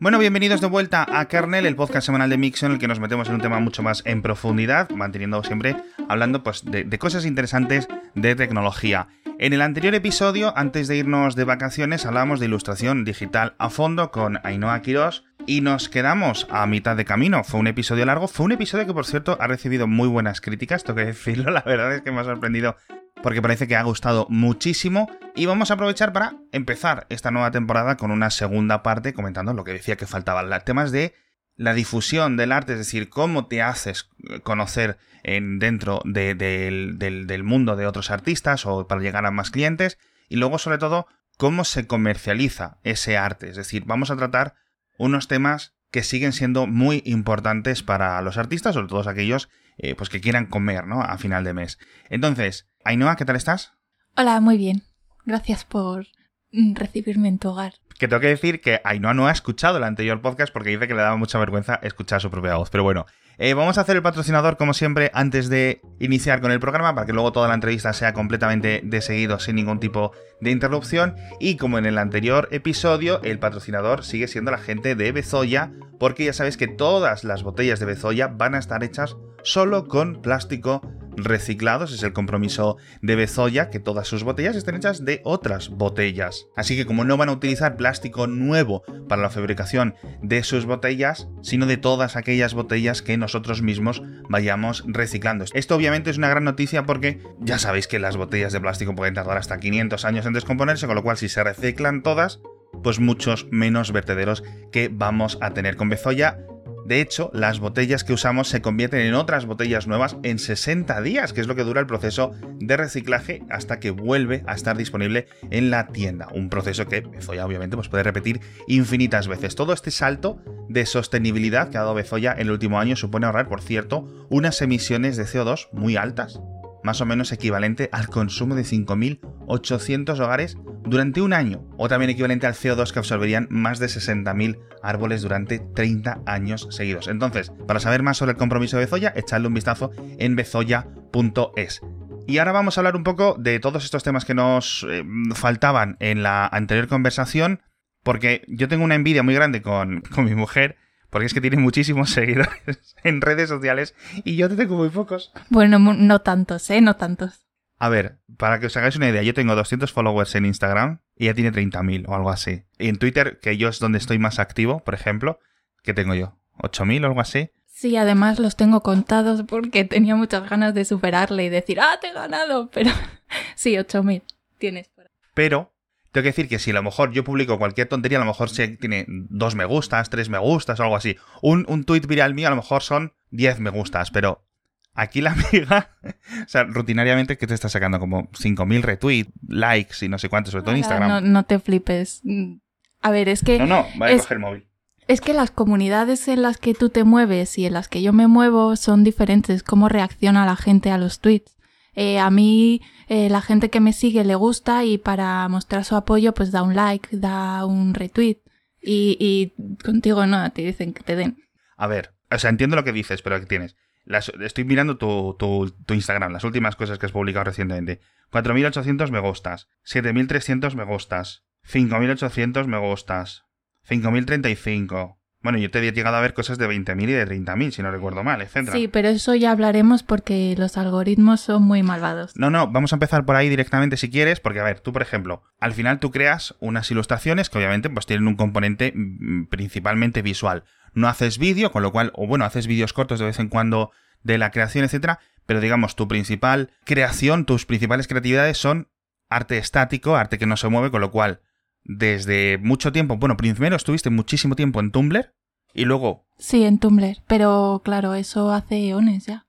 Bueno, bienvenidos de vuelta a Kernel, el podcast semanal de Mixon, en el que nos metemos en un tema mucho más en profundidad, manteniendo siempre hablando pues, de, de cosas interesantes de tecnología. En el anterior episodio, antes de irnos de vacaciones, hablábamos de ilustración digital a fondo con Ainhoa Quirós y nos quedamos a mitad de camino. Fue un episodio largo, fue un episodio que por cierto ha recibido muy buenas críticas, tengo que decirlo, la verdad es que me ha sorprendido porque parece que ha gustado muchísimo. Y vamos a aprovechar para empezar esta nueva temporada con una segunda parte comentando lo que decía que faltaban, temas de la difusión del arte, es decir, cómo te haces conocer en, dentro del, del mundo de otros artistas o para llegar a más clientes. Y luego sobre todo cómo se comercializa ese arte, es decir, vamos a tratar unos temas que siguen siendo muy importantes para los artistas, sobre todo aquellos eh, pues que quieran comer, ¿no? A final de mes. Entonces, Ainhoa, ¿qué tal estás? Hola, muy bien. Gracias por mm, recibirme en tu hogar. Que tengo que decir que Ainhoa no ha escuchado el anterior podcast porque dice que le daba mucha vergüenza escuchar su propia voz. Pero bueno, eh, vamos a hacer el patrocinador como siempre antes de iniciar con el programa para que luego toda la entrevista sea completamente de seguido sin ningún tipo de interrupción. Y como en el anterior episodio, el patrocinador sigue siendo la gente de Bezoya porque ya sabéis que todas las botellas de Bezoya van a estar hechas solo con plástico reciclados. Es el compromiso de Bezoya que todas sus botellas estén hechas de otras botellas. Así que como no van a utilizar plástico nuevo para la fabricación de sus botellas, sino de todas aquellas botellas que nosotros mismos vayamos reciclando. Esto obviamente es una gran noticia porque ya sabéis que las botellas de plástico pueden tardar hasta 500 años en descomponerse, con lo cual si se reciclan todas, pues muchos menos vertederos que vamos a tener con Bezoya de hecho, las botellas que usamos se convierten en otras botellas nuevas en 60 días, que es lo que dura el proceso de reciclaje hasta que vuelve a estar disponible en la tienda. Un proceso que Bezoya obviamente pues puede repetir infinitas veces. Todo este salto de sostenibilidad que ha dado Bezoya en el último año supone ahorrar, por cierto, unas emisiones de CO2 muy altas más o menos equivalente al consumo de 5.800 hogares durante un año, o también equivalente al CO2 que absorberían más de 60.000 árboles durante 30 años seguidos. Entonces, para saber más sobre el compromiso de Bezoya, echadle un vistazo en bezoya.es. Y ahora vamos a hablar un poco de todos estos temas que nos eh, faltaban en la anterior conversación, porque yo tengo una envidia muy grande con, con mi mujer, porque es que tiene muchísimos seguidores en redes sociales y yo tengo muy pocos. Bueno, no tantos, ¿eh? No tantos. A ver, para que os hagáis una idea, yo tengo 200 followers en Instagram y ella tiene 30.000 o algo así. Y en Twitter, que yo es donde estoy más activo, por ejemplo, ¿qué tengo yo? ¿8.000 o algo así? Sí, además los tengo contados porque tenía muchas ganas de superarle y decir, ¡ah, te he ganado! Pero sí, 8.000 tienes. Pero tengo que decir que si a lo mejor yo publico cualquier tontería, a lo mejor se tiene dos me gustas, tres me gustas o algo así. Un, un tweet viral mío a lo mejor son 10 me gustas, pero aquí la amiga, o sea, rutinariamente que te está sacando como 5.000 retweets, likes y no sé cuántos, sobre todo en Instagram. No, no te flipes. A ver, es que... No, no, va a coger el móvil. Es que las comunidades en las que tú te mueves y en las que yo me muevo son diferentes. Cómo reacciona la gente a los tweets. Eh, a mí eh, la gente que me sigue le gusta y para mostrar su apoyo pues da un like, da un retweet y, y contigo no, te dicen que te den. A ver, o sea, entiendo lo que dices, pero aquí tienes. estoy mirando tu, tu, Instagram, las últimas cosas que has publicado recientemente. 4.800 me gustas, 7.300 me gustas, 5.800 me gustas, 5.035, bueno, yo te había llegado a ver cosas de 20.000 y de 30.000, si no recuerdo mal, etc. Sí, pero eso ya hablaremos porque los algoritmos son muy malvados. No, no, vamos a empezar por ahí directamente si quieres, porque a ver, tú por ejemplo, al final tú creas unas ilustraciones que obviamente pues tienen un componente mm, principalmente visual. No haces vídeo, con lo cual, o bueno, haces vídeos cortos de vez en cuando de la creación, etcétera, pero digamos, tu principal creación, tus principales creatividades son arte estático, arte que no se mueve, con lo cual desde mucho tiempo. Bueno, primero estuviste muchísimo tiempo en Tumblr y luego... Sí, en Tumblr, pero claro, eso hace eones ya.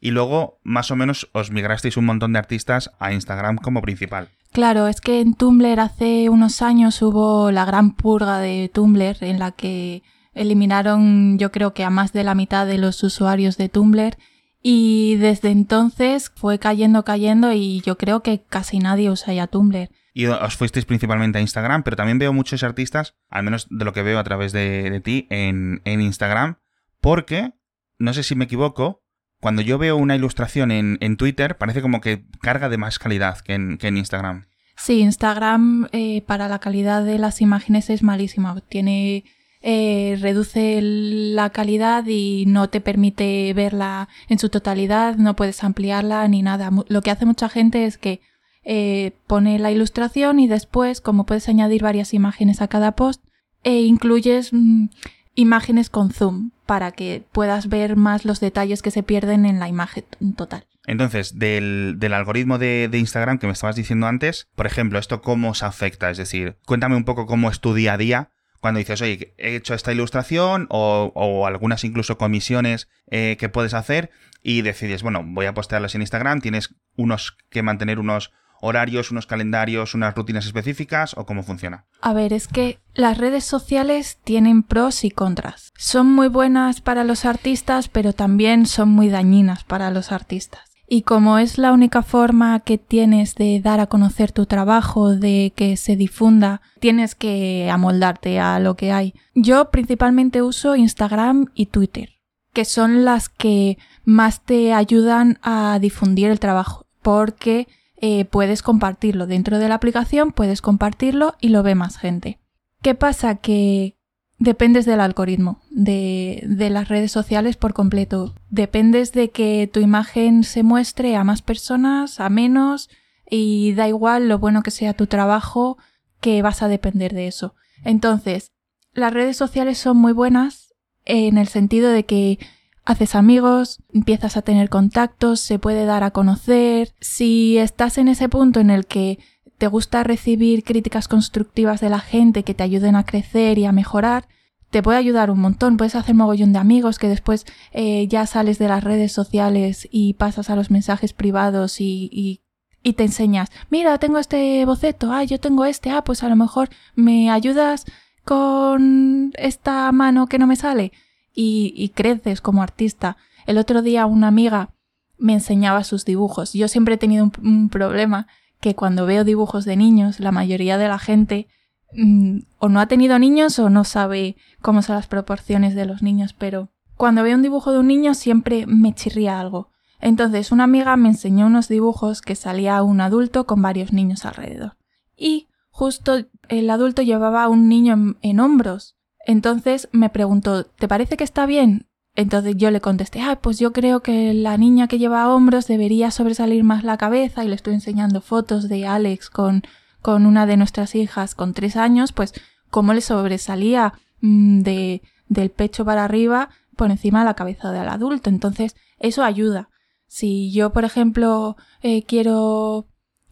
Y luego, más o menos, os migrasteis un montón de artistas a Instagram como principal. Claro, es que en Tumblr hace unos años hubo la gran purga de Tumblr en la que eliminaron yo creo que a más de la mitad de los usuarios de Tumblr y desde entonces fue cayendo, cayendo y yo creo que casi nadie usa ya Tumblr y os fuisteis principalmente a Instagram, pero también veo muchos artistas, al menos de lo que veo a través de, ti, en, Instagram, porque, no sé si me equivoco, cuando yo veo una ilustración en, Twitter, parece como que carga de más calidad que en, que en Instagram. Sí, Instagram eh, para la calidad de las imágenes es malísima. Tiene eh, reduce la calidad y no te permite verla en su totalidad, no puedes ampliarla ni nada. Lo que hace mucha gente es que eh, pone la ilustración y después, como puedes añadir varias imágenes a cada post, e incluyes mm, imágenes con zoom para que puedas ver más los detalles que se pierden en la imagen total. Entonces, del, algoritmo de, Instagram que me estabas diciendo antes, por ejemplo, ¿esto cómo os afecta? Es decir, cuéntame un poco cómo es tu día a día cuando dices, oye, he hecho esta ilustración o, algunas incluso comisiones eh, que puedes hacer y decides, bueno, voy a postearlas en Instagram, tienes unos que mantener unos horarios, unos calendarios, unas rutinas específicas o cómo funciona? A ver, es que las redes sociales tienen pros y contras. Son muy buenas para los artistas, pero también son muy dañinas para los artistas. Y como es la única forma que tienes de dar a conocer tu trabajo, de que se difunda, tienes que amoldarte a lo que hay. Yo principalmente uso Instagram y Twitter, que son las que más te ayudan a difundir el trabajo, porque eh, puedes compartirlo dentro de la aplicación, puedes compartirlo y lo ve más gente. ¿Qué pasa? Que dependes del algoritmo de, de, las redes sociales por completo. Dependes de que tu imagen se muestre a más personas, a menos, y da igual lo bueno que sea tu trabajo, que vas a depender de eso. Entonces, las redes sociales son muy buenas en el sentido de que haces amigos, empiezas a tener contactos, se puede dar a conocer. Si estás en ese punto en el que te gusta recibir críticas constructivas de la gente que te ayuden a crecer y a mejorar, te puede ayudar un montón. Puedes hacer mogollón de amigos que después eh, ya sales de las redes sociales y pasas a los mensajes privados y, y, y, te enseñas. Mira, tengo este boceto. Ah, yo tengo este. Ah, pues a lo mejor me ayudas con esta mano que no me sale y, creces como artista. El otro día una amiga me enseñaba sus dibujos. Yo siempre he tenido un, problema que cuando veo dibujos de niños, la mayoría de la gente mm, o no ha tenido niños o no sabe cómo son las proporciones de los niños, pero cuando veo un dibujo de un niño siempre me chirría algo. Entonces una amiga me enseñó unos dibujos que salía un adulto con varios niños alrededor. Y justo el adulto llevaba a un niño en hombros entonces me preguntó, ¿te parece que está bien? Entonces yo le contesté, ah, pues yo creo que la niña que lleva hombros debería sobresalir más la cabeza y le estoy enseñando fotos de Alex con, con una de nuestras hijas con tres años, pues cómo le sobresalía mm, de, del pecho para arriba por encima de la cabeza del adulto. Entonces eso ayuda. Si yo, por ejemplo, eh, quiero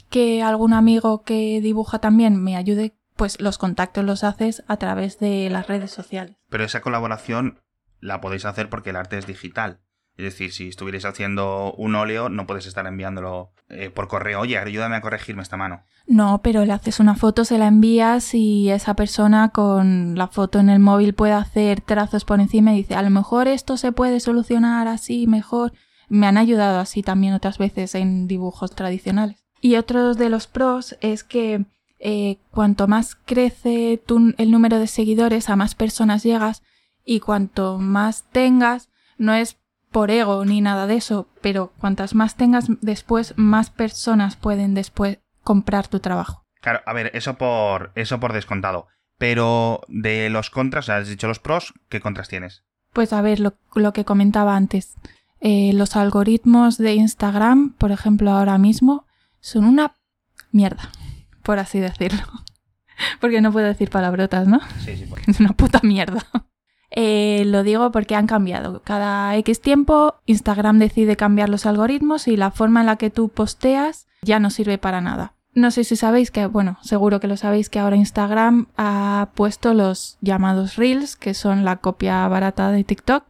que algún amigo que dibuja también me ayude pues los contactos los haces a través de las redes sociales. Pero esa colaboración la podéis hacer porque el arte es digital. Es decir, si estuvierais haciendo un óleo, no puedes estar enviándolo eh, por correo. Oye, ayúdame a corregirme esta mano. No, pero le haces una foto, se la envías y esa persona con la foto en el móvil puede hacer trazos por encima y dice, a lo mejor esto se puede solucionar así mejor. Me han ayudado así también otras veces en dibujos tradicionales. Y otro de los pros es que eh, cuanto más crece el número de seguidores, a más personas llegas y cuanto más tengas, no es por ego ni nada de eso, pero cuantas más tengas después, más personas pueden después comprar tu trabajo. Claro, a ver, eso por, eso por descontado. Pero de los contras, has dicho los pros, ¿qué contras tienes? Pues a ver, lo, que comentaba antes. Eh, los algoritmos de Instagram, por ejemplo, ahora mismo, son una mierda por así decirlo. Porque no puedo decir palabrotas, ¿no? Sí, sí. Es una puta mierda. Eh, lo digo porque han cambiado. Cada X tiempo Instagram decide cambiar los algoritmos y la forma en la que tú posteas ya no sirve para nada. No sé si sabéis que, bueno, seguro que lo sabéis que ahora Instagram ha puesto los llamados Reels, que son la copia barata de TikTok,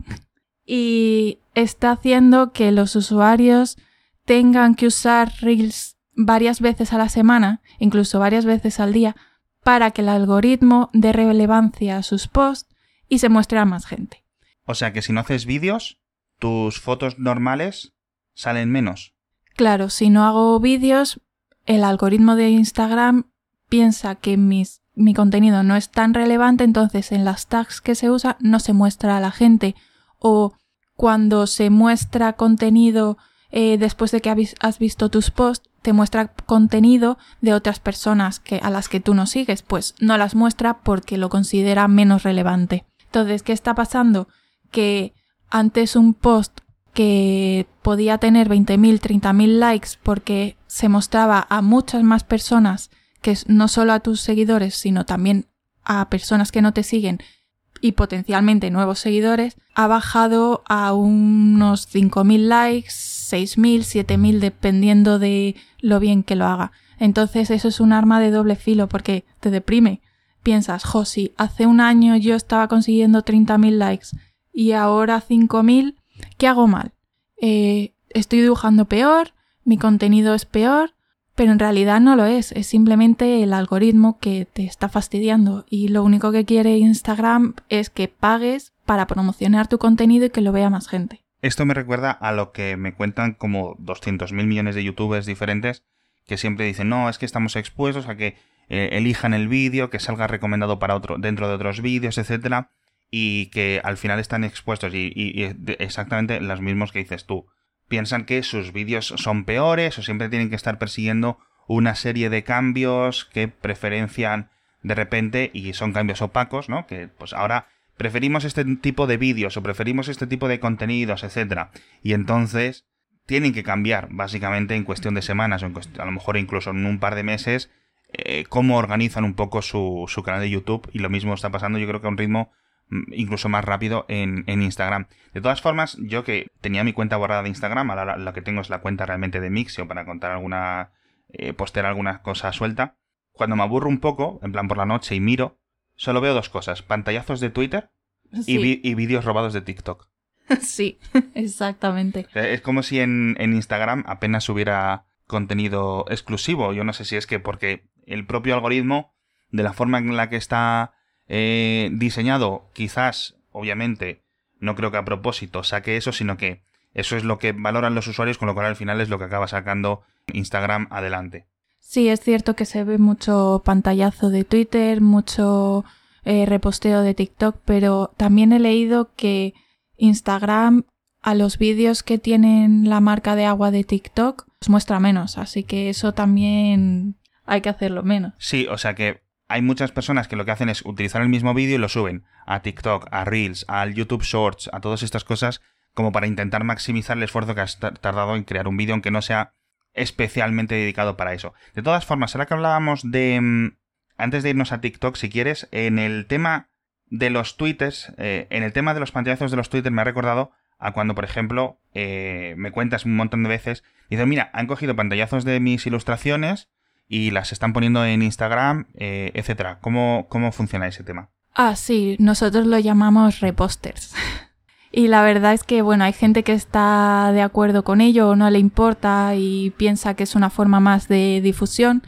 y está haciendo que los usuarios tengan que usar Reels varias veces a la semana, incluso varias veces al día, para que el algoritmo dé relevancia a sus posts y se muestre a más gente. O sea que si no haces vídeos, tus fotos normales salen menos. Claro, si no hago vídeos, el algoritmo de Instagram piensa que mis, mi contenido no es tan relevante, entonces en las tags que se usa no se muestra a la gente. O cuando se muestra contenido eh, después de que has visto tus posts, te muestra contenido de otras personas que, a las que tú no sigues, pues no las muestra porque lo considera menos relevante. Entonces, ¿qué está pasando? Que antes un post que podía tener 20.000, 30.000 likes porque se mostraba a muchas más personas que no solo a tus seguidores, sino también a personas que no te siguen y potencialmente nuevos seguidores, ha bajado a unos 5.000 likes, 6.000, 7.000, dependiendo de lo bien que lo haga. Entonces eso es un arma de doble filo porque te deprime. Piensas, Josi, hace un año yo estaba consiguiendo 30.000 likes y ahora 5.000, ¿qué hago mal? Eh, estoy dibujando peor, mi contenido es peor, pero en realidad no lo es, es simplemente el algoritmo que te está fastidiando y lo único que quiere Instagram es que pagues para promocionar tu contenido y que lo vea más gente. Esto me recuerda a lo que me cuentan como 200.000 millones de youtubers diferentes que siempre dicen, no, es que estamos expuestos a que eh, elijan el vídeo, que salga recomendado para otro, dentro de otros vídeos, etcétera, y que al final están expuestos y, y exactamente los mismos que dices tú piensan que sus vídeos son peores o siempre tienen que estar persiguiendo una serie de cambios que preferencian de repente y son cambios opacos, ¿no? Que pues ahora preferimos este tipo de vídeos o preferimos este tipo de contenidos, etcétera. Y entonces tienen que cambiar básicamente en cuestión de semanas o en a lo mejor incluso en un par de meses eh, cómo organizan un poco su, su canal de YouTube y lo mismo está pasando yo creo que a un ritmo Mm, incluso más rápido en, Instagram. De todas formas, yo que tenía mi cuenta borrada de Instagram, ahora lo que tengo es la cuenta realmente de Mixio para contar alguna, eh, postear alguna cosa suelta. Cuando me aburro un poco, en plan por la noche y miro, solo veo dos cosas, pantallazos de Twitter y, vídeos robados de TikTok. Sí, exactamente. Es como si en, en Instagram apenas hubiera contenido exclusivo. Yo no sé si es que porque el propio algoritmo, de la forma en la que está eh, diseñado, quizás, obviamente, no creo que a propósito saque eso, sino que eso es lo que valoran los usuarios, con lo cual al final es lo que acaba sacando Instagram adelante. Sí, es cierto que se ve mucho pantallazo de Twitter, mucho eh, reposteo de TikTok, pero también he leído que Instagram a los vídeos que tienen la marca de agua de TikTok los muestra menos, así que eso también hay que hacerlo menos. Sí, o sea que hay muchas personas que lo que hacen es utilizar el mismo vídeo y lo suben a TikTok, a Reels, al YouTube Shorts, a todas estas cosas, como para intentar maximizar el esfuerzo que has tardado en crear un vídeo, aunque no sea especialmente dedicado para eso. De todas formas, ahora que hablábamos de... Mm, antes de irnos a TikTok, si quieres, en el tema de los tweets, eh, en el tema de los pantallazos de los tweets me ha recordado a cuando, por ejemplo, eh, me cuentas un montón de veces, dices, mira, han cogido pantallazos de mis ilustraciones y las están poniendo en Instagram, eh, etcétera. ¿Cómo, ¿Cómo funciona ese tema? Ah, sí, nosotros lo llamamos reposters. y la verdad es que, bueno, hay gente que está de acuerdo con ello o no le importa y piensa que es una forma más de difusión.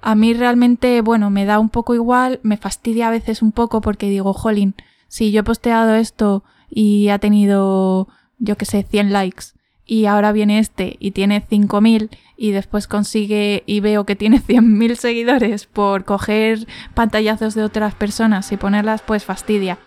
A mí realmente, bueno, me da un poco igual, me fastidia a veces un poco porque digo, jolín, si yo he posteado esto y ha tenido, yo que sé, 100 likes y ahora viene este y tiene 5.000 y después consigue y veo que tiene 100.000 seguidores por coger pantallazos de otras personas y ponerlas, pues fastidia.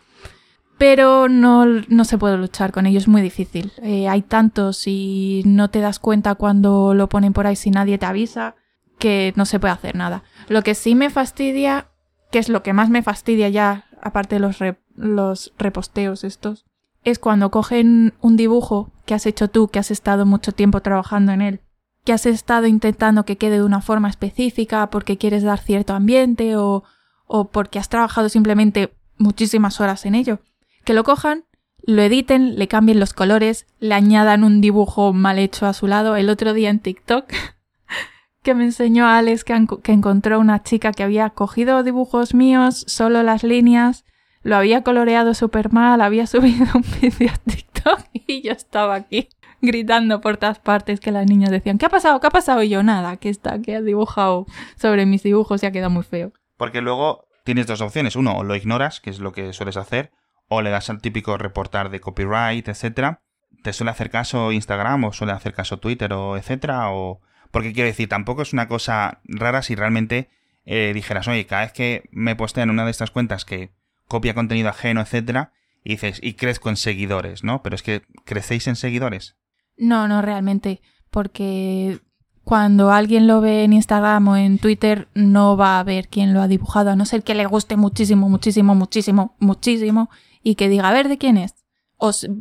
Pero no, no se puede luchar con ello, es muy difícil. Eh, hay tantos y no te das cuenta cuando lo ponen por ahí si nadie te avisa que no se puede hacer nada. Lo que sí me fastidia, que es lo que más me fastidia ya, aparte de los, los reposteos estos, es cuando cogen un dibujo que has hecho tú, que has estado mucho tiempo trabajando en él, que has estado intentando que quede de una forma específica porque quieres dar cierto ambiente o, o porque has trabajado simplemente muchísimas horas en ello. Que lo cojan, lo editen, le cambien los colores, le añadan un dibujo mal hecho a su lado. El otro día en TikTok que me enseñó a Alex que, encontró una chica que había cogido dibujos míos, solo las líneas, lo había coloreado súper mal, había subido un vídeo a TikTok y yo estaba aquí gritando por todas partes que las niñas decían, ¿qué ha pasado? ¿Qué ha pasado? Yo, nada, que está, que ha dibujado sobre mis dibujos y ha quedado muy feo. Porque luego tienes dos opciones. Uno, o lo ignoras, que es lo que sueles hacer, o le das al típico reportar de copyright, etcétera. ¿Te suele hacer caso Instagram o suele hacer caso Twitter o etcétera? O... Porque quiero decir, tampoco es una cosa rara si realmente eh, dijeras, oye, cada vez que me postean una de estas cuentas que copia contenido ajeno, etcétera, y dices, y crezco en seguidores, ¿no? Pero es que, ¿crecéis en seguidores? No, no realmente, porque cuando alguien lo ve en Instagram o en Twitter, no va a ver quién lo ha dibujado, a no ser que le guste muchísimo, muchísimo, muchísimo, muchísimo y que diga, a ver, ¿de quién es?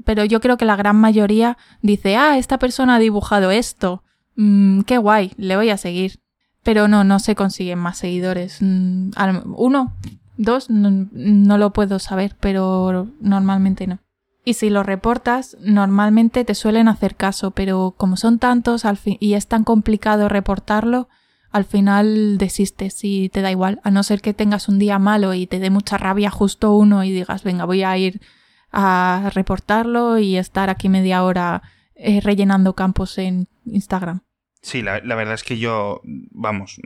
pero yo creo que la gran mayoría dice, ah, esta persona ha dibujado esto. Mm, qué guay, le voy a seguir. Pero no, no se consiguen más seguidores. Mm, uno, dos, no lo puedo saber, pero normalmente no. Y si lo reportas, normalmente te suelen hacer caso, pero como son tantos al fin y es tan complicado reportarlo, al final desistes y te da igual, a no ser que tengas un día malo y te dé mucha rabia justo uno y digas, venga, voy a ir a reportarlo y estar aquí media hora eh, rellenando campos en Instagram. Sí, la, la, verdad es que yo, vamos,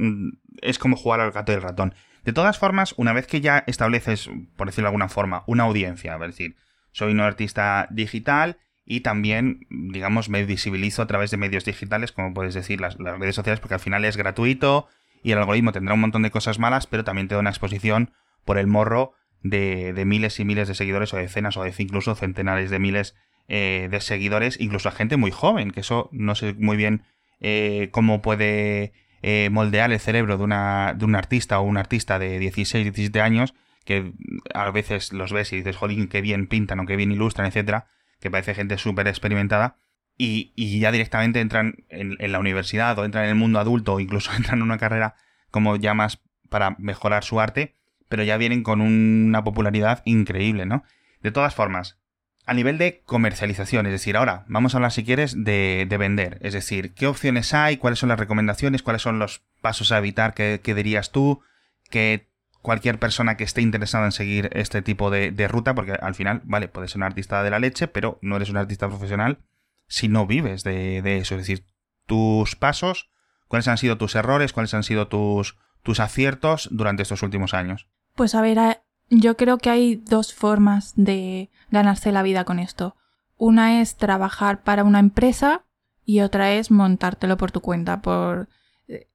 es como jugar al gato y el ratón. De todas formas, una vez que ya estableces, por decirlo de alguna forma, una audiencia, es decir, soy un artista digital y también, digamos, me visibilizo a través de medios digitales, como puedes decir, las, redes sociales, porque al final es gratuito y el algoritmo tendrá un montón de cosas malas, pero también te da una exposición por el morro de, miles y miles de seguidores, o decenas, o incluso centenares de miles eh, de seguidores, incluso a gente muy joven, que eso no sé muy bien eh, cómo puede eh, moldear el cerebro de, una, de un artista o un artista de 16, 17 años, que a veces los ves y dices, jolín, qué bien pintan o qué bien ilustran, etcétera, que parece gente súper experimentada, y, ya directamente entran en, la universidad o entran en el mundo adulto o incluso entran en una carrera como ya más para mejorar su arte, pero ya vienen con una popularidad increíble, ¿no? De todas formas, a nivel de comercialización, es decir, ahora vamos a hablar si quieres de, vender, es decir, qué opciones hay, cuáles son las recomendaciones, cuáles son los pasos a evitar que, que dirías tú, que cualquier persona que esté interesada en seguir este tipo de, ruta, porque al final, vale, puedes ser un artista de la leche, pero no eres un artista profesional si no vives de, eso. Es decir, tus pasos, cuáles han sido tus errores, cuáles han sido tus, tus aciertos durante estos últimos años. Pues a ver, yo creo que hay dos formas de ganarse la vida con esto. Una es trabajar para una empresa y otra es montártelo por tu cuenta. Por... Eh,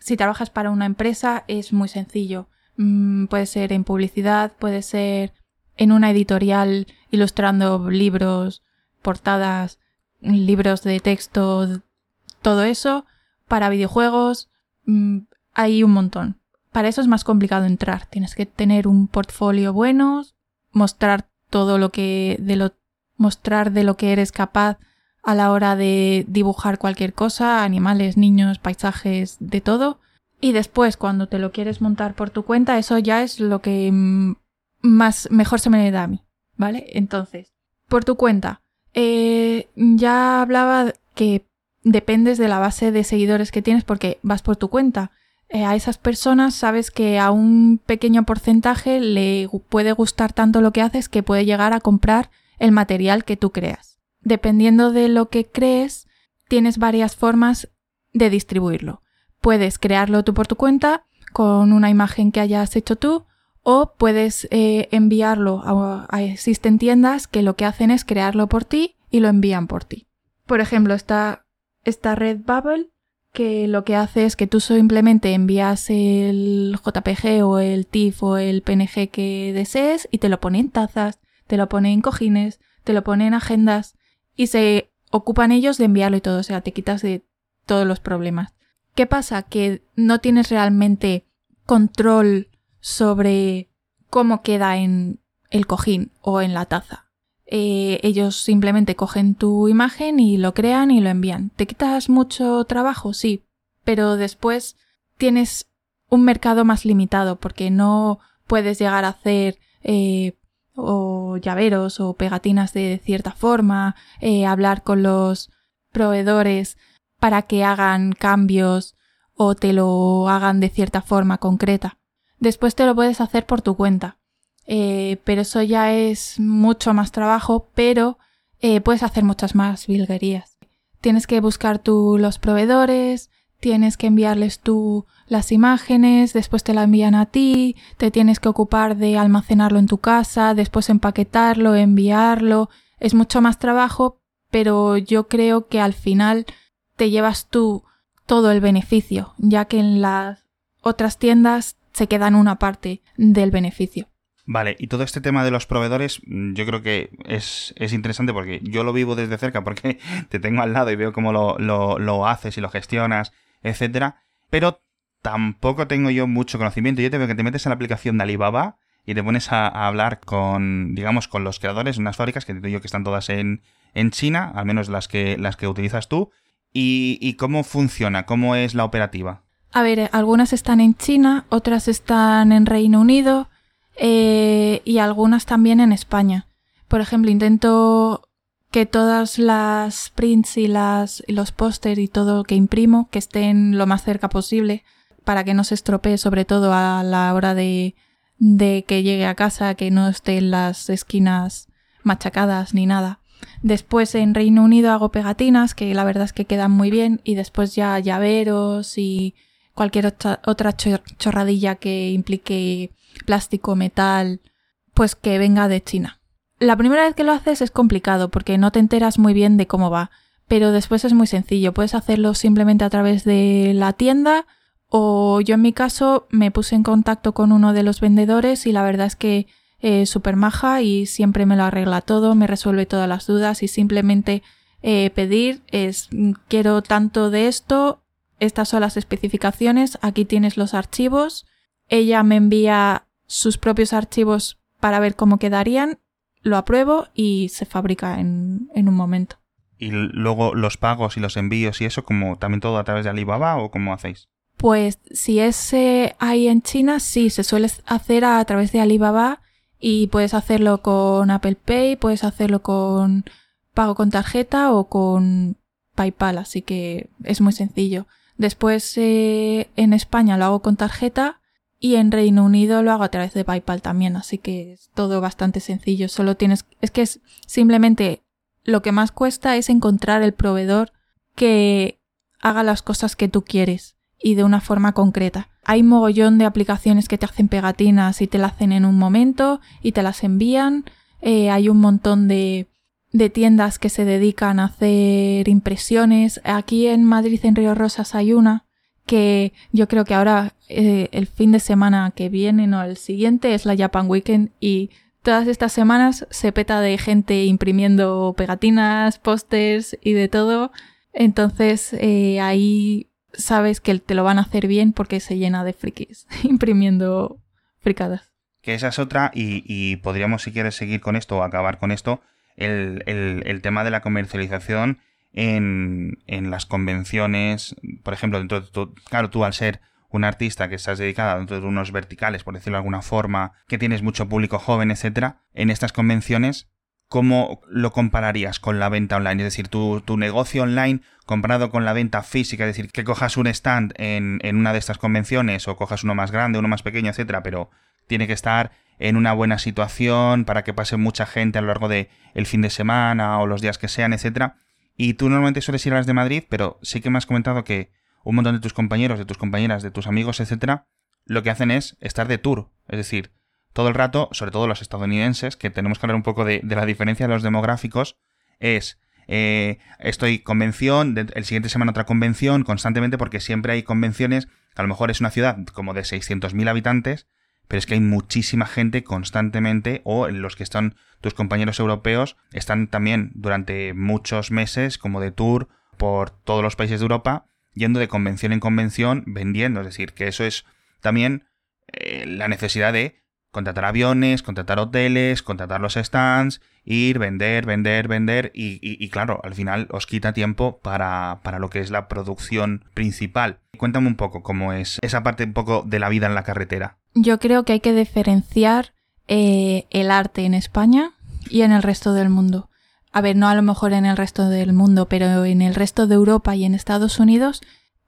si trabajas para una empresa es muy sencillo Mm, puede ser en publicidad, puede ser en una editorial ilustrando libros, portadas, libros de texto, todo eso. Para videojuegos mm, hay un montón. Para eso es más complicado entrar. Tienes que tener un portfolio bueno, mostrar todo lo que de lo mostrar de lo que eres capaz a la hora de dibujar cualquier cosa, animales, niños, paisajes, de todo. Y después, cuando te lo quieres montar por tu cuenta, eso ya es lo que mm, más mejor se me da a mí, ¿vale? Entonces, por tu cuenta, eh, ya hablaba que dependes de la base de seguidores que tienes porque vas por tu cuenta. Eh, a esas personas sabes que a un pequeño porcentaje le puede gustar tanto lo que haces que puede llegar a comprar el material que tú creas. Dependiendo de lo que crees, tienes varias formas de distribuirlo. Puedes crearlo tú por tu cuenta con una imagen que hayas hecho tú o puedes eh, enviarlo a, existen tiendas que lo que hacen es crearlo por ti y lo envían por ti. Por ejemplo, está esta Redbubble que lo que hace es que tú simplemente envías el JPG o el TIFF o el PNG que desees y te lo pone en tazas, te lo pone en cojines, te lo pone en agendas y se ocupan ellos de enviarlo y todo, o sea, te quitas de todos los problemas. ¿Qué pasa? Que no tienes realmente control sobre cómo queda en el cojín o en la taza. Eh, ellos simplemente cogen tu imagen y lo crean y lo envían. ¿Te quitas mucho trabajo? Sí, pero después tienes un mercado más limitado porque no puedes llegar a hacer eh, o llaveros o pegatinas de cierta forma, eh, hablar con los proveedores para que hagan cambios o te lo hagan de cierta forma concreta. Después te lo puedes hacer por tu cuenta. Eh, pero eso ya es mucho más trabajo, pero eh, puedes hacer muchas más vilguerías. Tienes que buscar tú los proveedores, tienes que enviarles tú las imágenes, después te la envían a ti, te tienes que ocupar de almacenarlo en tu casa, después empaquetarlo, enviarlo. Es mucho más trabajo, pero yo creo que al final te llevas tú todo el beneficio, ya que en las otras tiendas se quedan una parte del beneficio. Vale, y todo este tema de los proveedores, mm, yo creo que es, interesante porque yo lo vivo desde cerca, porque te tengo al lado y veo cómo lo, lo, haces y lo gestionas etcétera. Pero tampoco tengo yo mucho conocimiento. Yo te veo que te metes en la aplicación de Alibaba y te pones a, hablar con, digamos, con los creadores unas fábricas que te digo que están todas en, en China, al menos las que, las que utilizas tú. Y, cómo funciona, cómo es la operativa. A ver, algunas están en China, otras están en Reino Unido eh, y algunas también en España. Por ejemplo, intento que todas las prints y, las, y los pósters y todo que imprimo que estén lo más cerca posible para que no se estropee, sobre todo a la hora de, de que llegue a casa, que no esté en las esquinas machacadas ni nada. Después en Reino Unido hago pegatinas, que la verdad es que quedan muy bien, y después ya llaveros y cualquier otra, chorradilla que implique plástico, metal, pues que venga de China. La primera vez que lo haces es complicado porque no te enteras muy bien de cómo va, pero después es muy sencillo. Puedes hacerlo simplemente a través de la tienda o yo en mi caso me puse en contacto con uno de los vendedores y la verdad es que súper maja y siempre me lo arregla todo, me resuelve todas las dudas y simplemente eh, pedir es quiero tanto de esto, estas son las especificaciones, aquí tienes los archivos, ella me envía sus propios archivos para ver cómo quedarían, lo apruebo y se fabrica en, un momento. ¿Y luego los pagos y los envíos y eso, como también todo a través de Alibaba o cómo hacéis? Pues si es ahí en China, sí, se suele hacer a, través de Alibaba y puedes hacerlo con Apple Pay, puedes hacerlo con pago con tarjeta o con PayPal, así que es muy sencillo. Después eh, en España lo hago con tarjeta y en Reino Unido lo hago a través de PayPal también, así que es todo bastante sencillo. Solo tienes, es que es simplemente lo que más cuesta es encontrar el proveedor que haga las cosas que tú quieres y de una forma concreta. Hay mogollón de aplicaciones que te hacen pegatinas y te las hacen en un momento y te las envían. Eh, hay un montón de de tiendas que se dedican a hacer impresiones. Aquí en Madrid, en Río Rosas, hay una que yo creo que ahora eh, el fin de semana que viene, no, el siguiente es la Japan Weekend y todas estas semanas se peta de gente imprimiendo pegatinas, pósters y de todo. Entonces eh, ahí sabes que te lo van a hacer bien porque se llena de frikis imprimiendo fricadas. Que esa es otra y, y podríamos si quieres seguir con esto o acabar con esto el, tema de la comercialización en, las convenciones, por ejemplo, dentro de claro, tú al ser un artista que estás dedicada dentro de unos verticales, por decirlo de alguna forma, que tienes mucho público joven, etcétera, en estas convenciones, ¿cómo lo compararías con la venta online? Es decir, tu, tu, negocio online comparado con la venta física, es decir, que cojas un stand en, en una de estas convenciones o cojas uno más grande, uno más pequeño, etcétera, pero tiene que estar en una buena situación para que pase mucha gente a lo largo de el fin de semana o los días que sean, etcétera. Y tú normalmente sueles ir a las de Madrid, pero sí que me has comentado que un montón de tus compañeros, de tus compañeras, de tus amigos, etcétera, lo que hacen es estar de tour, es decir, todo el rato, sobre todo los estadounidenses, que tenemos que hablar un poco de, la diferencia de los demográficos, es eh, estoy convención, el siguiente semana otra convención, constantemente, porque siempre hay convenciones, a lo mejor es una ciudad como de 600.000 habitantes, pero es que hay muchísima gente constantemente, o los que están tus compañeros europeos, están también durante muchos meses como de tour por todos los países de Europa, yendo de convención en convención, vendiendo. Es decir, que eso es también eh, la necesidad de contratar aviones, contratar hoteles, contratar los stands, ir, vender, vender, vender y, claro, al final os quita tiempo para, para, lo que es la producción principal. Cuéntame un poco cómo es esa parte un poco de la vida en la carretera. Yo creo que hay que diferenciar eh, el arte en España y en el resto del mundo. A ver, no a lo mejor en el resto del mundo, pero en el resto de Europa y en Estados Unidos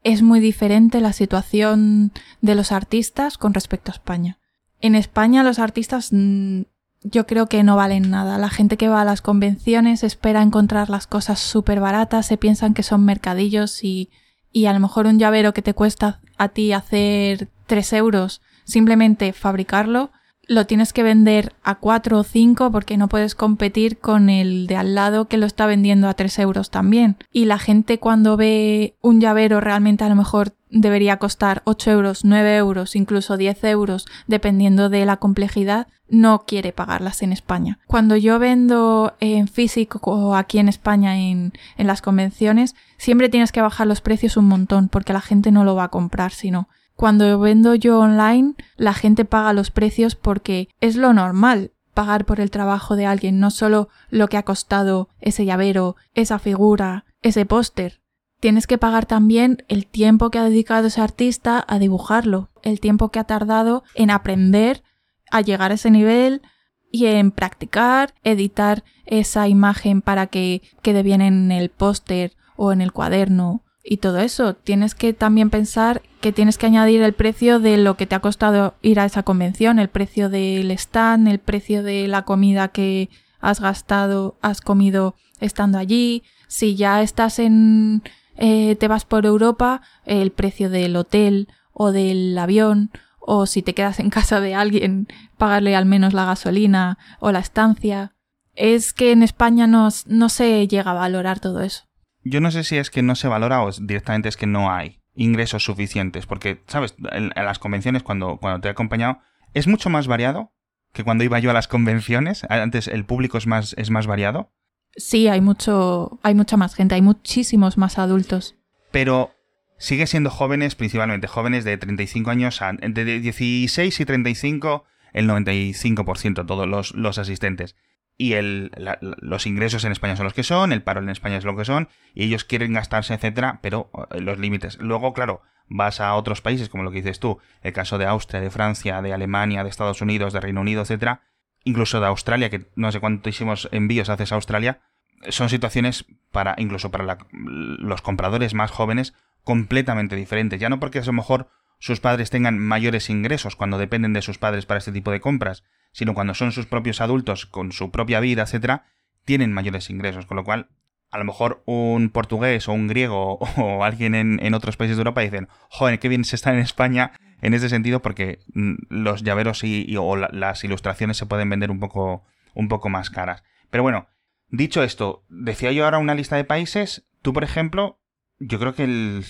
es muy diferente la situación de los artistas con respecto a España. En España los artistas mm, yo creo que no valen nada. La gente que va a las convenciones espera encontrar las cosas súper baratas, se piensan que son mercadillos y, y a lo mejor un llavero que te cuesta a ti hacer 3 euros, simplemente fabricarlo, lo tienes que vender a 4 o 5 porque no puedes competir con el de al lado que lo está vendiendo a 3 euros también. Y la gente cuando ve un llavero realmente a lo mejor debería costar 8 euros, 9 euros, incluso 10 euros, dependiendo de la complejidad, no quiere pagarlas en España. Cuando yo vendo en físico o aquí en España en, en las convenciones, siempre tienes que bajar los precios un montón porque la gente no lo va a comprar, sino cuando vendo yo online, la gente paga los precios porque es lo normal pagar por el trabajo de alguien, no solo lo que ha costado ese llavero, esa figura, ese póster. Tienes que pagar también el tiempo que ha dedicado ese artista a dibujarlo, el tiempo que ha tardado en aprender a llegar a ese nivel y en practicar, editar esa imagen para que quede bien en el póster o en el cuaderno y todo eso. Tienes que también pensar que tienes que añadir el precio de lo que te ha costado ir a esa convención, el precio del stand, el precio de la comida que has gastado, has comido estando allí. Si ya estás en, eh, te vas por Europa, el precio del hotel o del avión o si te quedas en casa de alguien, pagarle al menos la gasolina o la estancia. Es que en España no, no se llega a valorar todo eso. Yo no sé si es que no se valora o directamente es que no hay ingresos suficientes, porque, ¿sabes? En, las convenciones, cuando, cuando te he acompañado, es mucho más variado que cuando iba yo a las convenciones. Antes el público es más, es más variado. Sí, hay mucho, hay mucha más gente, hay muchísimos más adultos. Pero sigue siendo jóvenes, principalmente jóvenes de 35 años, entre 16 y 35, el 95% todos los, los asistentes y el, los ingresos en España son los que son, el paro en España es lo que son, y ellos quieren gastarse, etcétera, pero eh, los límites. Luego, claro, vas a otros países, como lo que dices tú, el caso de Austria, de Francia, de Alemania, de Estados Unidos, de Reino Unido, etcétera, incluso de Australia, que no sé cuántísimos envíos haces a Australia, son situaciones para, incluso para los compradores más jóvenes, completamente diferentes. Ya no porque a lo mejor sus padres tengan mayores ingresos cuando dependen de sus padres para este tipo de compras, sino cuando son sus propios adultos con su propia vida, etcétera, tienen mayores ingresos, con lo cual a lo mejor un portugués o un griego o alguien en, otros países de Europa dicen, joder, qué bien se está en España en ese sentido porque mm, los llaveros y, las ilustraciones se pueden vender un poco, un poco más caras. Pero bueno, dicho esto, decía yo ahora una lista de países, tú por ejemplo, yo creo que el...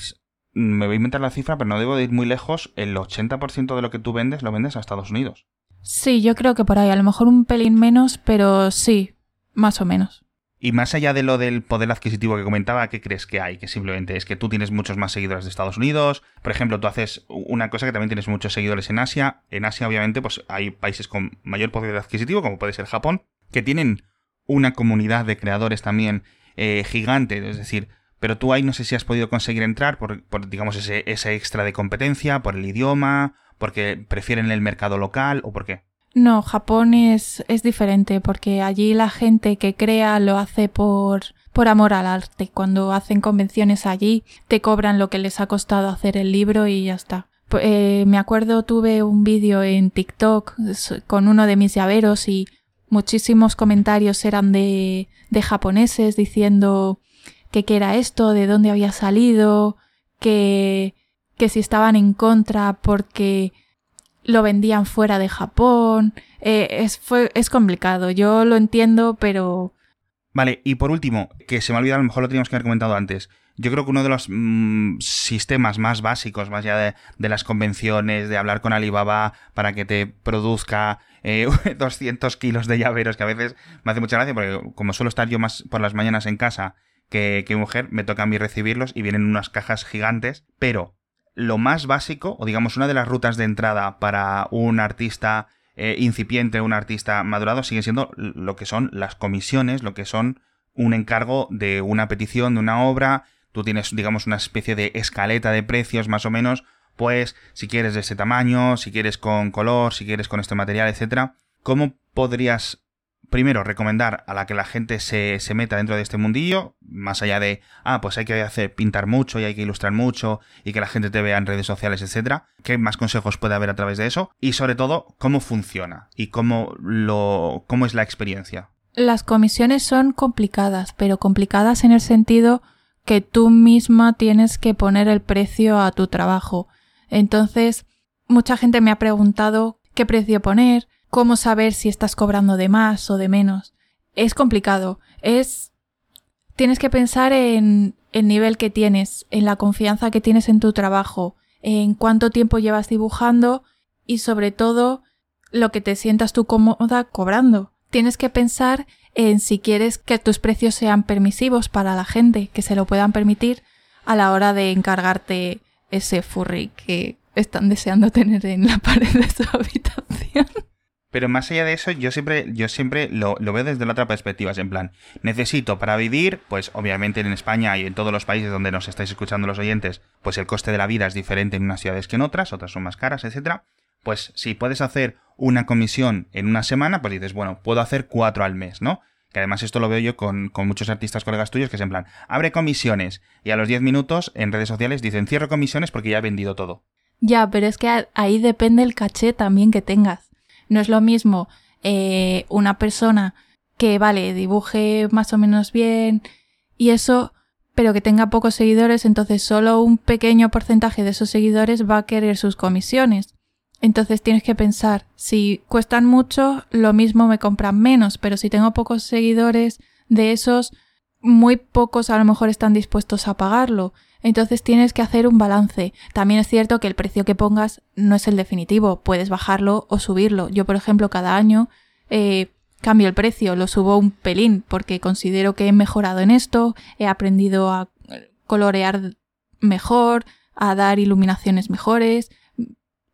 Me voy a inventar la cifra, pero no debo de ir muy lejos. El 80% de lo que tú vendes lo vendes a Estados Unidos. Sí, yo creo que por ahí, a lo mejor un pelín menos, pero sí, más o menos. Y más allá de lo del poder adquisitivo que comentaba, ¿qué crees que hay? Que simplemente es que tú tienes muchos más seguidores de Estados Unidos. Por ejemplo, tú haces una cosa que también tienes muchos seguidores en Asia. En Asia, obviamente, pues hay países con mayor poder adquisitivo, como puede ser Japón, que tienen una comunidad de creadores también eh, gigante. Es decir, pero tú ahí no sé si has podido conseguir entrar por, digamos, ese, ese extra de competencia, por el idioma, porque prefieren el mercado local o por qué? No, Japón es, es diferente porque allí la gente que crea lo hace por, por amor al arte. Cuando hacen convenciones allí te cobran lo que les ha costado hacer el libro y ya está. Eh, me acuerdo tuve un vídeo en TikTok con uno de mis llaveros y muchísimos comentarios eran de, de japoneses diciendo que qué era esto, de dónde había salido, que que si estaban en contra porque lo vendían fuera de Japón. Eh, es, es complicado, yo lo entiendo, pero... Vale, y por último, que se me ha olvidado, a lo mejor lo teníamos que haber comentado antes. Yo creo que uno de los mm, sistemas más básicos, más allá de, las convenciones, de hablar con Alibaba para que te produzca 200 eh, kilos de llaveros, que a veces me hace mucha gracia, porque como suelo estar yo más por las mañanas en casa que, que mujer, me toca a mí recibirlos y vienen unas cajas gigantes, pero lo más básico, o digamos una de las rutas de entrada para un artista eh, incipiente, un artista madurado, sigue siendo lo que son las comisiones, lo que son un encargo de una petición, de una obra, tú tienes, digamos, una especie de escaleta de precios más o menos, pues si quieres de ese tamaño, si quieres con color, si quieres con este material, etcétera, ¿cómo podrías primero, recomendar a la que la gente se, se, meta dentro de este mundillo, más allá de, ah, pues hay que hacer pintar mucho y hay que ilustrar mucho y que la gente te vea en redes sociales, etcétera. ¿Qué más consejos puede haber a través de eso? Y sobre todo, cómo funciona y cómo lo, cómo es la experiencia. Las comisiones son complicadas, pero complicadas en el sentido que tú misma tienes que poner el precio a tu trabajo. Entonces, mucha gente me ha preguntado qué precio poner, cómo saber si estás cobrando de más o de menos. Es complicado. Es. Tienes que pensar en, el nivel que tienes, en la confianza que tienes en tu trabajo, en cuánto tiempo llevas dibujando y sobre todo lo que te sientas tú cómoda cobrando. Tienes que pensar en si quieres que tus precios sean permisivos para la gente, que se lo puedan permitir a la hora de encargarte ese furry que están deseando tener en la pared de su habitación. Pero más allá de eso, yo siempre, yo siempre lo, veo desde la otra perspectiva. Es en plan, necesito para vivir, pues obviamente en España y en todos los países donde nos estáis escuchando los oyentes, pues el coste de la vida es diferente en unas ciudades que en otras, otras son más caras, etcétera. Pues si puedes hacer una comisión en una semana, pues dices, bueno, puedo hacer cuatro al mes, ¿no? Que además esto lo veo yo con, con muchos artistas colegas tuyos que es en plan, abre comisiones y a los 10 minutos en redes sociales dicen cierro comisiones porque ya he vendido todo. Ya, pero es que ahí depende el caché también que tengas. No es lo mismo eh, una persona que, vale, dibuje más o menos bien y eso, pero que tenga pocos seguidores, entonces solo un pequeño porcentaje de esos seguidores va a querer sus comisiones. Entonces tienes que pensar, si cuestan mucho, lo mismo me compran menos, pero si tengo pocos seguidores, de esos, muy pocos a lo mejor están dispuestos a pagarlo. Entonces tienes que hacer un balance. También es cierto que el precio que pongas no es el definitivo, puedes bajarlo o subirlo. Yo, por ejemplo, cada año eh, cambio el precio, lo subo un pelín porque considero que he mejorado en esto, he aprendido a colorear mejor, a dar iluminaciones mejores,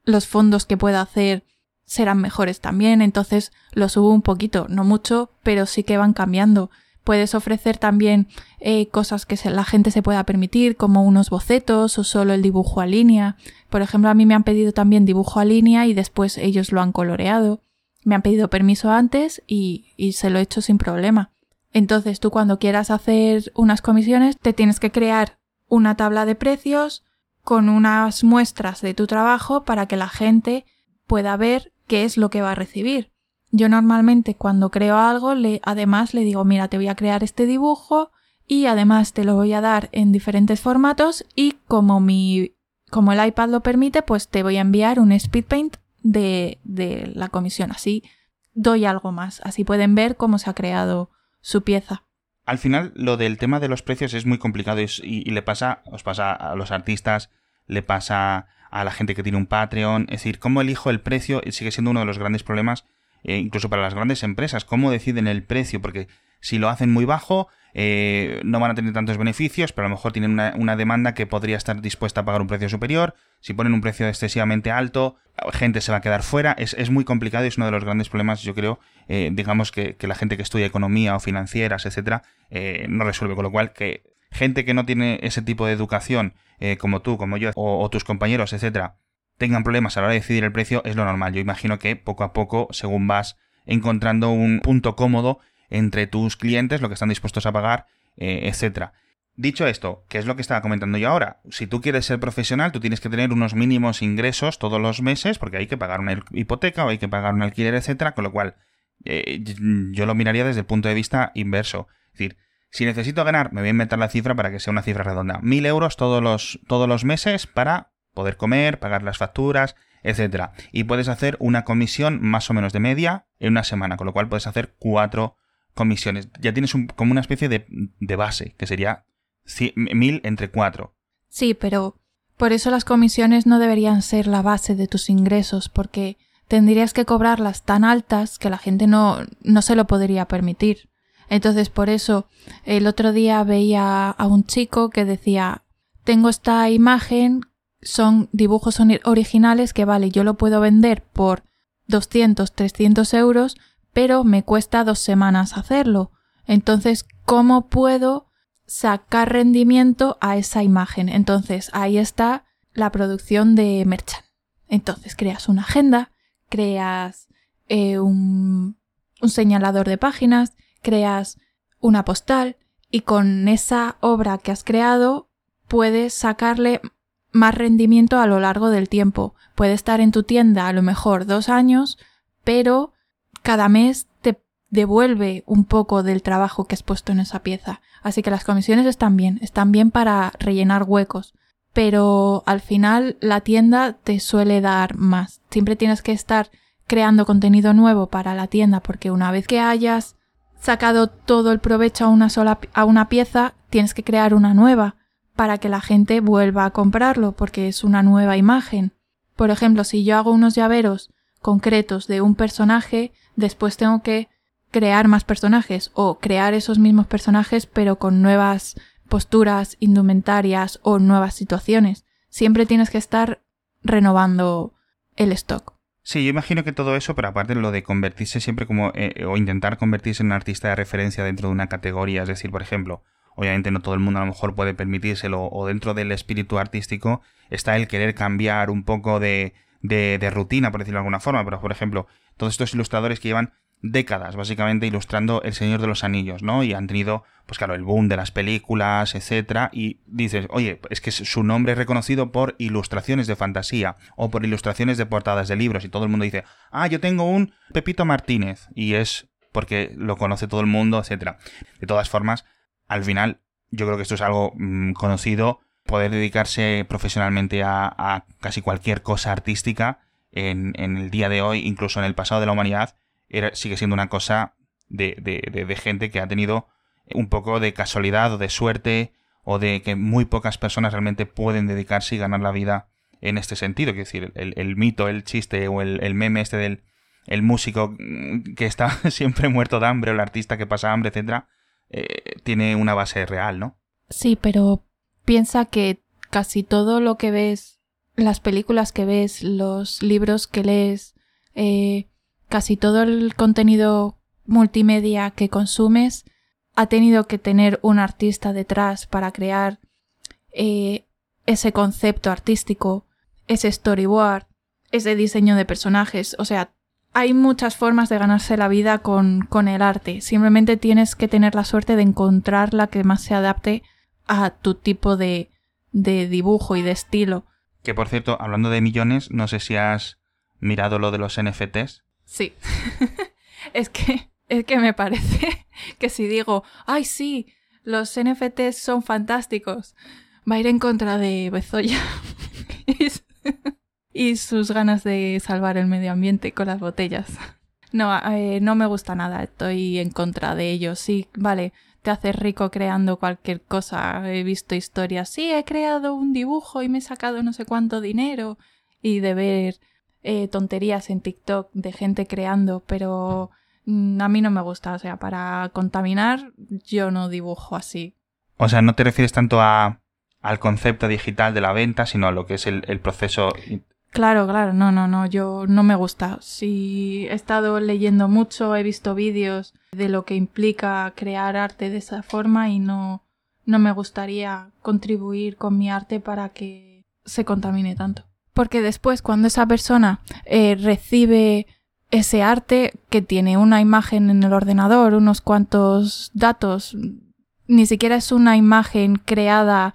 los fondos que pueda hacer serán mejores también, entonces lo subo un poquito, no mucho, pero sí que van cambiando. Puedes ofrecer también eh, cosas que la gente se pueda permitir, como unos bocetos o solo el dibujo a línea. Por ejemplo, a mí me han pedido también dibujo a línea y después ellos lo han coloreado. Me han pedido permiso antes y, y se lo he hecho sin problema. Entonces tú cuando quieras hacer unas comisiones te tienes que crear una tabla de precios con unas muestras de tu trabajo para que la gente pueda ver qué es lo que va a recibir. Yo normalmente cuando creo algo, le, además le digo, mira, te voy a crear este dibujo y además te lo voy a dar en diferentes formatos y como mi, como el iPad lo permite, pues te voy a enviar un speed paint de, de la comisión. Así doy algo más. Así pueden ver cómo se ha creado su pieza. Al final, lo del tema de los precios es muy complicado y, y le pasa, os pasa a los artistas, le pasa a la gente que tiene un Patreon. Es decir, cómo elijo el precio sigue siendo uno de los grandes problemas eh, incluso para las grandes empresas, cómo deciden el precio, porque si lo hacen muy bajo, eh, no van a tener tantos beneficios, pero a lo mejor tienen una, demanda que podría estar dispuesta a pagar un precio superior. Si ponen un precio excesivamente alto, gente se va a quedar fuera. Es, muy complicado y es uno de los grandes problemas, yo creo, eh, digamos que, la gente que estudia economía o financieras, etcétera, no resuelve. Con lo cual, que gente que no tiene ese tipo de educación, como tú, como yo, o, o tus compañeros, etcétera, tengan problemas a la hora de decidir el precio es lo normal. Yo imagino que poco a poco, según vas encontrando un punto cómodo entre tus clientes, lo que están dispuestos a pagar, eh, etcétera. Dicho esto, ¿qué es lo que estaba comentando yo ahora? Si tú quieres ser profesional, tú tienes que tener unos mínimos ingresos todos los meses, porque hay que pagar una hipoteca o hay que pagar un alquiler, etcétera, con lo cual eh, yo lo miraría desde el punto de vista inverso. Es decir, si necesito ganar, me voy a inventar la cifra para que sea una cifra redonda. Mil euros todos los, todos los meses para poder comer, pagar las facturas, etcétera. Y puedes hacer una comisión más o menos de media en una semana, con lo cual puedes hacer cuatro comisiones. Ya tienes como una especie de, de base, que sería mil entre cuatro. Sí, pero por eso las comisiones no deberían ser la base de tus ingresos, porque tendrías que cobrarlas tan altas que la gente no, no se lo podría permitir. Entonces, por eso, el otro día veía a un chico que decía, tengo esta imagen son dibujos originales que vale, yo lo puedo vender por 200, 300 euros, pero me cuesta dos semanas hacerlo. Entonces, ¿cómo puedo sacar rendimiento a esa imagen? Entonces, ahí está la producción de Merchant. Entonces, creas una agenda, creas eh, un señalador de páginas, creas una postal y con esa obra que has creado puedes sacarle más rendimiento a lo largo del tiempo. Puede estar en tu tienda a lo mejor dos años, pero cada mes te devuelve un poco del trabajo que has puesto en esa pieza. Así que las comisiones están bien, están bien para rellenar huecos, pero al final la tienda te suele dar más. Siempre tienes que estar creando contenido nuevo para la tienda porque una vez que hayas sacado todo el provecho a una sola a una pieza, tienes que crear una nueva para que la gente vuelva a comprarlo porque es una nueva imagen. Por ejemplo, si yo hago unos llaveros concretos de un personaje, después tengo que crear más personajes o crear esos mismos personajes pero con nuevas posturas, indumentarias o nuevas situaciones. Siempre tienes que estar renovando el stock. Sí, yo imagino que todo eso, pero aparte lo de convertirse siempre como, eh, o intentar convertirse en un artista de referencia dentro de una categoría, es decir, por ejemplo, obviamente no todo el mundo a lo mejor puede permitírselo, o dentro del espíritu artístico está el querer cambiar un poco de, de, rutina, por decirlo de alguna forma, pero por ejemplo, todos estos ilustradores que llevan décadas, básicamente, ilustrando El Señor de los Anillos, ¿no? Y han tenido, pues claro, el boom de las películas, etcétera, y dices, oye, es que su nombre es reconocido por ilustraciones de fantasía o por ilustraciones de portadas de libros, y todo el mundo dice, ah, yo tengo un Pepito Martínez, y es porque lo conoce todo el mundo, etcétera. De todas formas, al final, yo creo que esto es algo mm, conocido, poder dedicarse profesionalmente a, casi cualquier cosa artística en, en el día de hoy, incluso en el pasado de la humanidad, sigue siendo una cosa de, de, de, gente que ha tenido un poco de casualidad o de suerte o de que muy pocas personas realmente pueden dedicarse y ganar la vida en este sentido. Es decir, el, el mito, el chiste o el, meme este del el músico que está siempre muerto de hambre o el artista que pasa hambre, etcétera, eh, tiene una base real, ¿no? Sí, pero piensa que casi todo lo que ves, las películas que ves, los libros que lees, eh, casi todo el contenido multimedia que consumes ha tenido que tener un artista detrás para crear eh, ese concepto artístico, ese storyboard, ese diseño de personajes. O sea, hay muchas formas de ganarse la vida con, con el arte. Simplemente tienes que tener la suerte de encontrar la que más se adapte a tu tipo de, de dibujo y de estilo. Que por cierto, hablando de millones, no sé si has mirado lo de los NFTs. Sí. es que es que me parece que si digo, ay sí, los NFTs son fantásticos, va a ir en contra de Bezoya y sus ganas de salvar el medio ambiente con las botellas. No, eh, no me gusta nada, estoy en contra de ellos. Sí, vale, te haces rico creando cualquier cosa. He visto historias, sí, he creado un dibujo y me he sacado no sé cuánto dinero. Y de ver eh, tonterías en TikTok de gente creando, pero mm, a mí no me gusta. O sea, para contaminar yo no dibujo así. O sea, no te refieres tanto a, al concepto digital de la venta, sino a lo que es el proceso. Claro, claro, no, no, no, yo no me gusta. Si he estado leyendo mucho, he visto vídeos de lo que implica crear arte de esa forma y no, no me gustaría contribuir con mi arte para que se contamine tanto porque después cuando esa persona eh, recibe ese arte que tiene una imagen en el ordenador, unos cuantos datos, ni siquiera es una imagen creada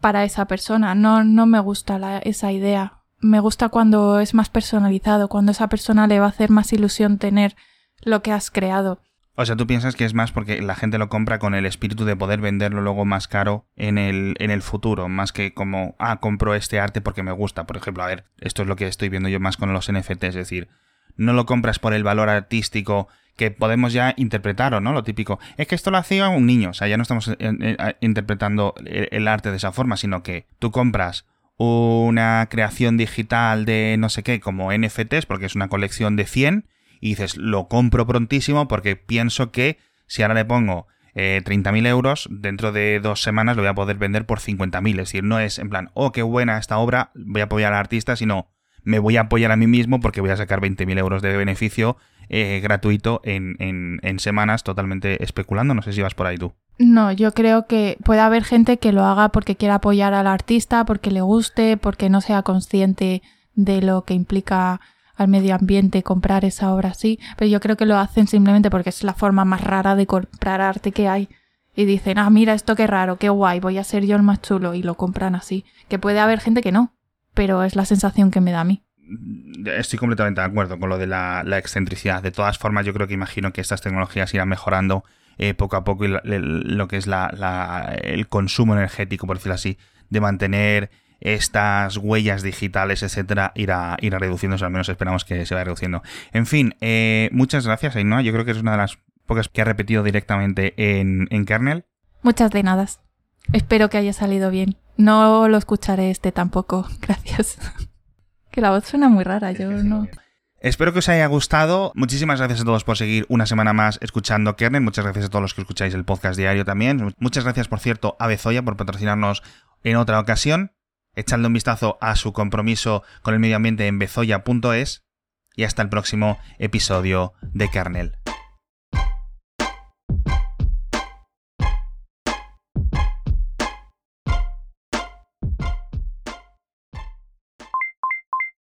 para esa persona. No, no me gusta esa idea. Me gusta cuando es más personalizado, cuando esa persona le va a hacer más ilusión tener lo que has creado. O sea, tú piensas que es más porque la gente lo compra con el espíritu de poder venderlo luego más caro en el, en el futuro, más que como, ah, compro este arte porque me gusta. Por ejemplo, a ver, esto es lo que estoy viendo yo más con los NFTs, es decir, no lo compras por el valor artístico que podemos ya interpretar, ¿no? Lo típico. Es que esto lo hacía un niño, o sea, ya no estamos eh, eh, interpretando el arte de esa forma, sino que tú compras una creación digital de no sé qué, como NFTs, porque es una colección de 100, y dices, lo compro prontísimo porque pienso que si ahora le pongo eh, 30.000 euros, dentro de dos semanas lo voy a poder vender por 50.000. Es decir, no es en plan, oh, qué buena esta obra, voy a apoyar al artista, sino me voy a apoyar a mí mismo porque voy a sacar 20.000 euros de beneficio eh, gratuito en, en, en semanas totalmente especulando. No sé si vas por ahí tú. No, yo creo que puede haber gente que lo haga porque quiera apoyar al artista, porque le guste, porque no sea consciente de lo que implica al medio ambiente comprar esa obra así, pero yo creo que lo hacen simplemente porque es la forma más rara de comprar arte que hay. Y dicen, ah, mira esto qué raro, qué guay, voy a ser yo el más chulo, y lo compran así. Que puede haber gente que no, pero es la sensación que me da a mí. Estoy completamente de acuerdo con lo de la, excentricidad. De todas formas, yo creo que imagino que estas tecnologías irán mejorando eh, poco a poco y lo que es la, el consumo energético, por decirlo así, de mantener estas huellas digitales, etcétera, irá, irá reduciéndose, al menos esperamos que se vaya reduciendo. En fin, eh, muchas gracias, Ainhoa. Yo creo que es una de las podcast que ha repetido directamente en, en kernel. Muchas de nada. Espero que haya salido bien. No lo escucharé este tampoco. Gracias. Que la voz suena muy rara, yo no. Espero que os haya gustado. Muchísimas gracias a todos por seguir una semana más escuchando Kernel. Muchas gracias a todos los que escucháis el podcast diario también. Muchas gracias, por cierto, a Bezoya por patrocinarnos en otra ocasión. Echadle un vistazo a su compromiso con el medio ambiente en bezoya.es. Y hasta el próximo episodio de Kernel.